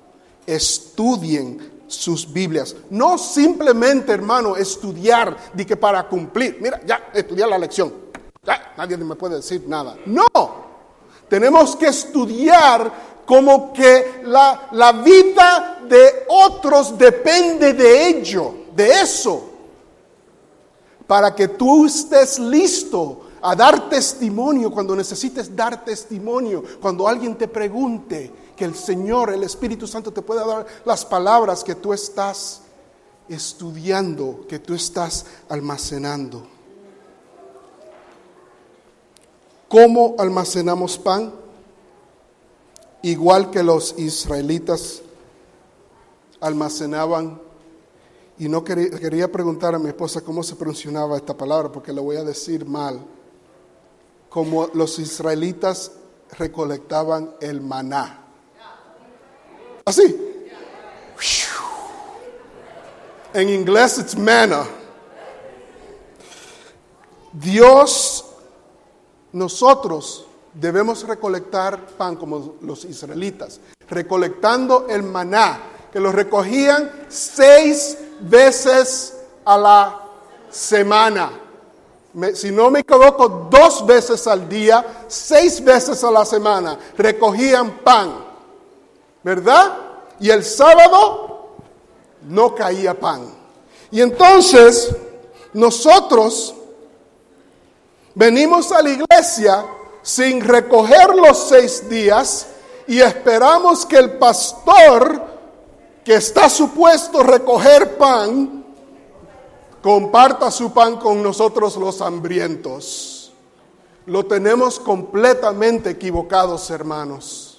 estudien sus Biblias. No simplemente, hermano, estudiar de que para cumplir. Mira, ya estudiar la lección. Ya, nadie me puede decir nada. No. Tenemos que estudiar como que la, la vida de otros depende de ello, de eso. Para que tú estés listo a dar testimonio cuando necesites dar testimonio, cuando alguien te pregunte, que el Señor, el Espíritu Santo te pueda dar las palabras que tú estás estudiando, que tú estás almacenando. ¿Cómo almacenamos pan? Igual que los israelitas almacenaban, y no quería, quería preguntar a mi esposa cómo se pronunciaba esta palabra, porque lo voy a decir mal, como los israelitas recolectaban el maná. Así. En inglés es manna. Dios, nosotros debemos recolectar pan como los israelitas, recolectando el maná, que lo recogían seis veces a la semana. si no me equivoco, dos veces al día, seis veces a la semana, recogían pan. ¿Verdad? Y el sábado no caía pan. Y entonces nosotros venimos a la iglesia sin recoger los seis días y esperamos que el pastor que está supuesto recoger pan, comparta su pan con nosotros los hambrientos. Lo tenemos completamente equivocados, hermanos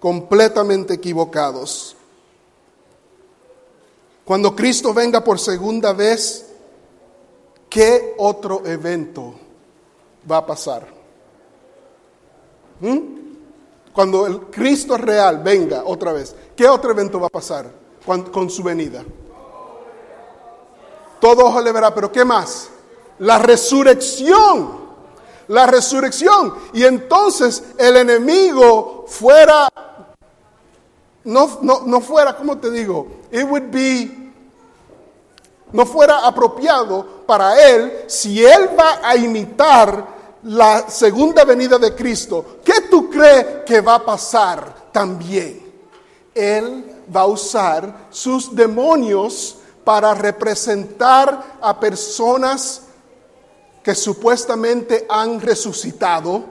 completamente equivocados. Cuando Cristo venga por segunda vez, ¿qué otro evento va a pasar? ¿Mm? Cuando el Cristo real venga otra vez, ¿qué otro evento va a pasar con, su venida? Todo ojo le verá, pero ¿qué más? La resurrección. La resurrección. Y entonces el enemigo fuera no, no, no fuera, ¿cómo te digo? It would be, no fuera apropiado para él si él va a imitar la segunda venida de Cristo. ¿Qué tú crees que va a pasar también? Él va a usar sus demonios para representar a personas que supuestamente han resucitado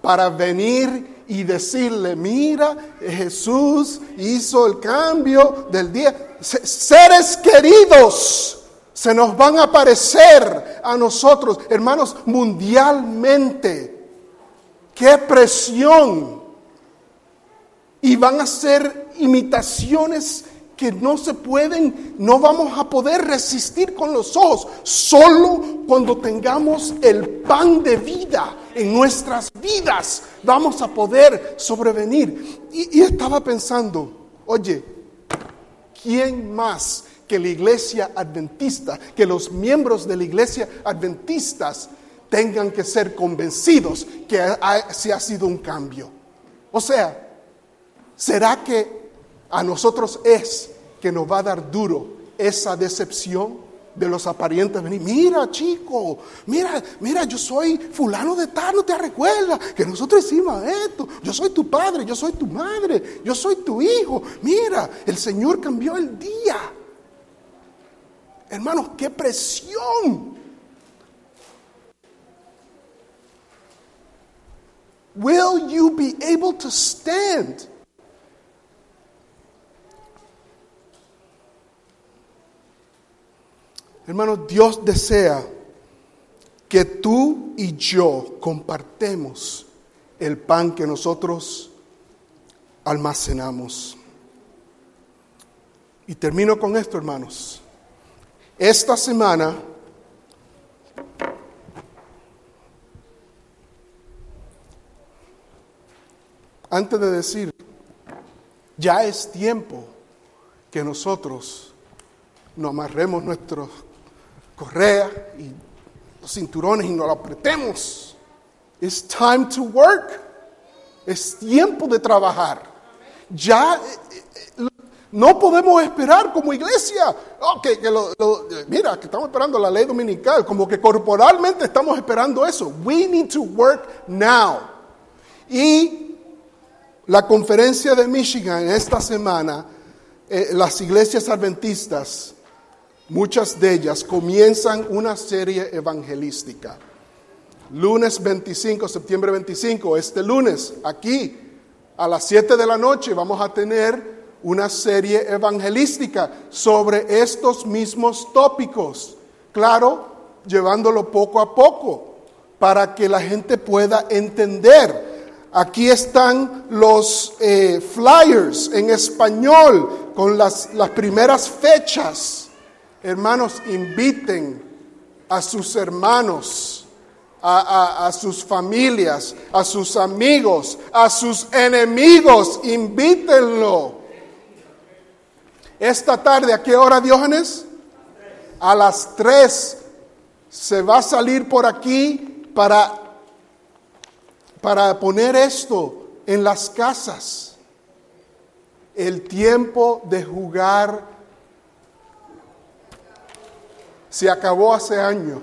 para venir y decirle, mira, Jesús hizo el cambio del día. Seres queridos se nos van a aparecer a nosotros, hermanos, mundialmente. Qué presión. Y van a ser imitaciones que no se pueden, no vamos a poder resistir con los ojos, solo cuando tengamos el pan de vida en nuestras vidas vamos a poder sobrevenir. Y, estaba pensando, oye, ¿quién más que la iglesia adventista, que los miembros de la iglesia adventistas tengan que ser convencidos que se ha sido un cambio? O sea, ¿será que a nosotros es que nos va a dar duro esa decepción de los aparentes venir. Mira, chico, mira, mira, yo soy fulano de tal, no te recuerdas que nosotros hicimos esto. Yo soy tu padre, yo soy tu madre, yo soy tu hijo. Mira, el Señor cambió el día. Hermanos, qué presión. Will you be able to stand? Hermano, Dios desea que tú y yo compartemos el pan que nosotros almacenamos. Y termino con esto, hermanos. Esta semana antes de decir, ya es tiempo que nosotros nos amarremos nuestros correas y los cinturones y nos lo apretemos. It's time to work. Es tiempo de trabajar. Ya eh, eh, no podemos esperar como iglesia. Okay, que lo, mira, que estamos esperando la ley dominical, como que corporalmente estamos esperando eso. We need to work now. Y la conferencia de Michigan esta semana, eh, las iglesias adventistas, muchas de ellas comienzan una serie evangelística. Lunes 25, septiembre 25, este lunes, aquí, a las 7 de la noche, vamos a tener una serie evangelística sobre estos mismos tópicos. Claro, llevándolo poco a poco, para que la gente pueda entender Aquí están los eh, flyers en español con las, las primeras fechas. Hermanos, inviten a sus hermanos, a, a, sus familias, a sus amigos, a sus enemigos, invítenlo. Esta tarde, ¿a qué hora, Diógenes? A las tres se va a salir por aquí para para poner esto en las casas. El tiempo de jugar se acabó hace años.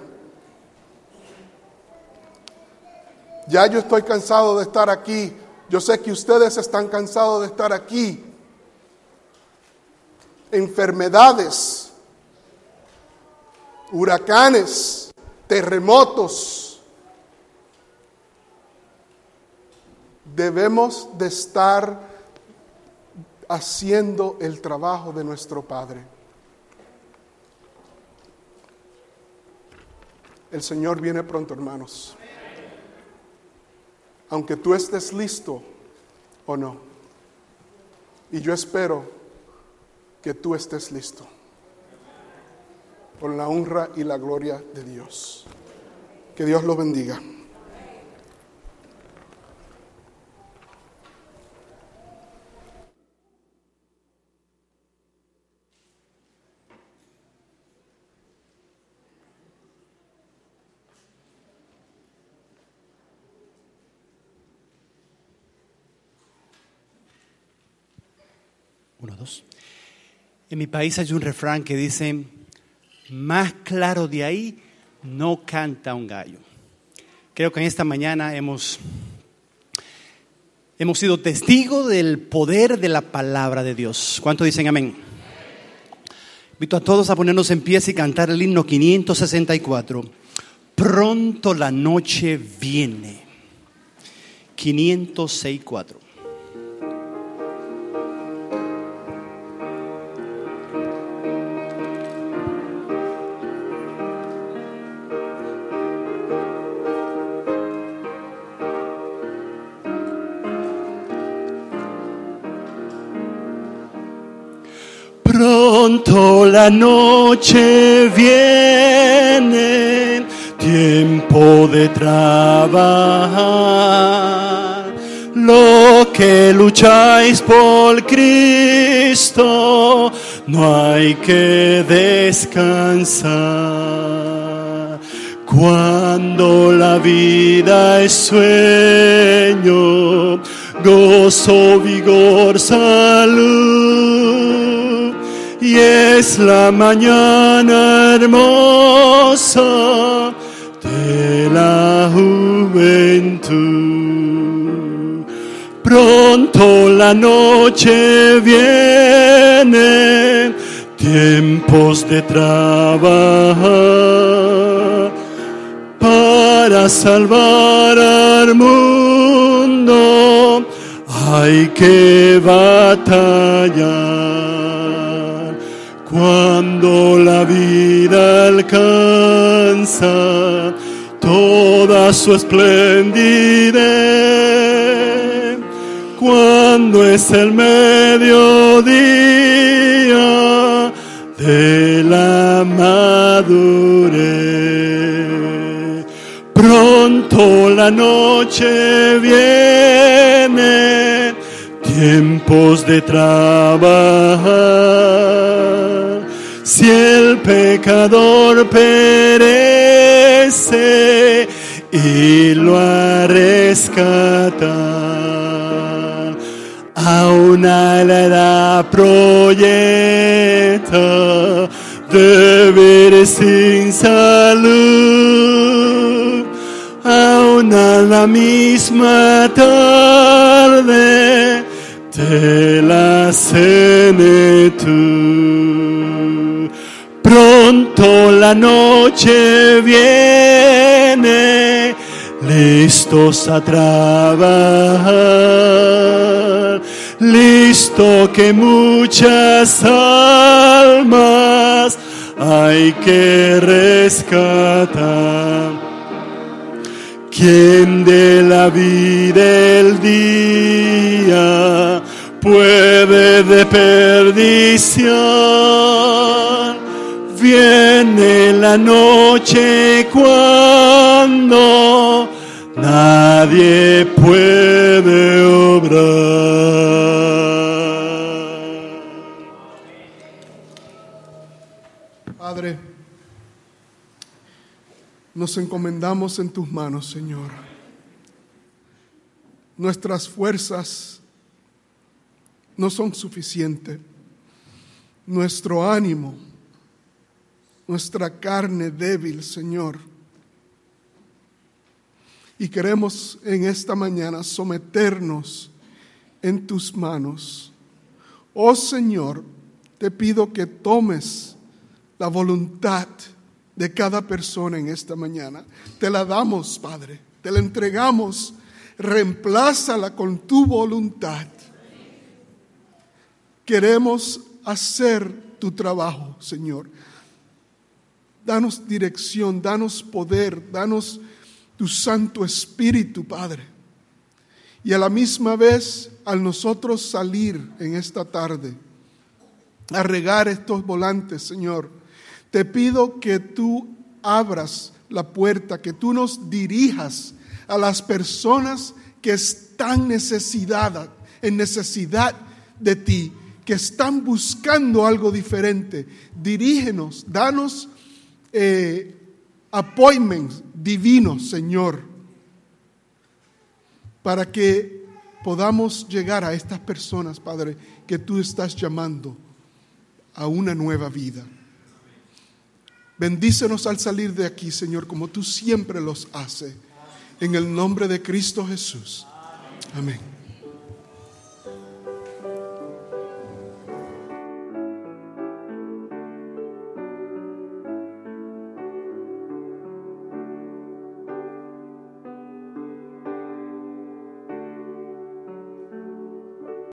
Ya yo estoy cansado de estar aquí. Yo sé que ustedes están cansados de estar aquí. Enfermedades, huracanes, terremotos debemos de estar haciendo el trabajo de nuestro Padre. El Señor viene pronto, hermanos. Aunque tú estés listo o no. Y yo espero que tú estés listo. Por la honra y la gloria de Dios. Que Dios lo bendiga. En mi país hay un refrán que dice, más claro de ahí no canta un gallo. Creo que en esta mañana hemos, hemos sido testigos del poder de la palabra de Dios. ¿Cuánto dicen amén? Invito a todos a ponernos en pie y cantar el himno 564. Pronto la noche viene. 564. Pronto la noche viene, tiempo de trabajar. Lo que lucháis por Cristo, no hay que descansar. Cuando la vida es sueño, gozo, vigor, salud y es la mañana hermosa de la juventud. Pronto la noche viene, tiempos de trabajar para salvar al mundo. Hay que batallar cuando la vida alcanza toda su esplendidez, cuando es el mediodía día de la madurez. Pronto la noche viene, tiempos de trabajar. Si el pecador perece y lo ha rescatar, a una la edad proyecta deberes sin salud, aún a la misma tarde la senectud. Pronto la noche viene, listos a trabajar, listo que muchas almas hay que rescatar. ¿Quién de la vida el día puede de perdición? Viene la noche cuando nadie puede obrar. Padre, nos encomendamos en tus manos, Señor. Nuestras fuerzas no son suficientes. Nuestro ánimo, nuestra carne débil, Señor. Y queremos en esta mañana someternos en tus manos. Oh Señor, te pido que tomes la voluntad de cada persona en esta mañana. Te la damos, Padre, te la entregamos. Reemplázala con tu voluntad. Queremos hacer tu trabajo, Señor. Danos dirección, danos poder, danos tu Santo Espíritu, Padre. Y a la misma vez, al nosotros salir en esta tarde a regar estos volantes, Señor, te pido que tú abras la puerta, que tú nos dirijas a las personas que están necesidad, en necesidad de ti, que están buscando algo diferente. Dirígenos, danos eh, divinos, Señor, para que podamos llegar a estas personas, Padre, que tú estás llamando a una nueva vida. Bendícenos al salir de aquí, Señor, como tú siempre los haces. En el nombre de Cristo Jesús. Amén.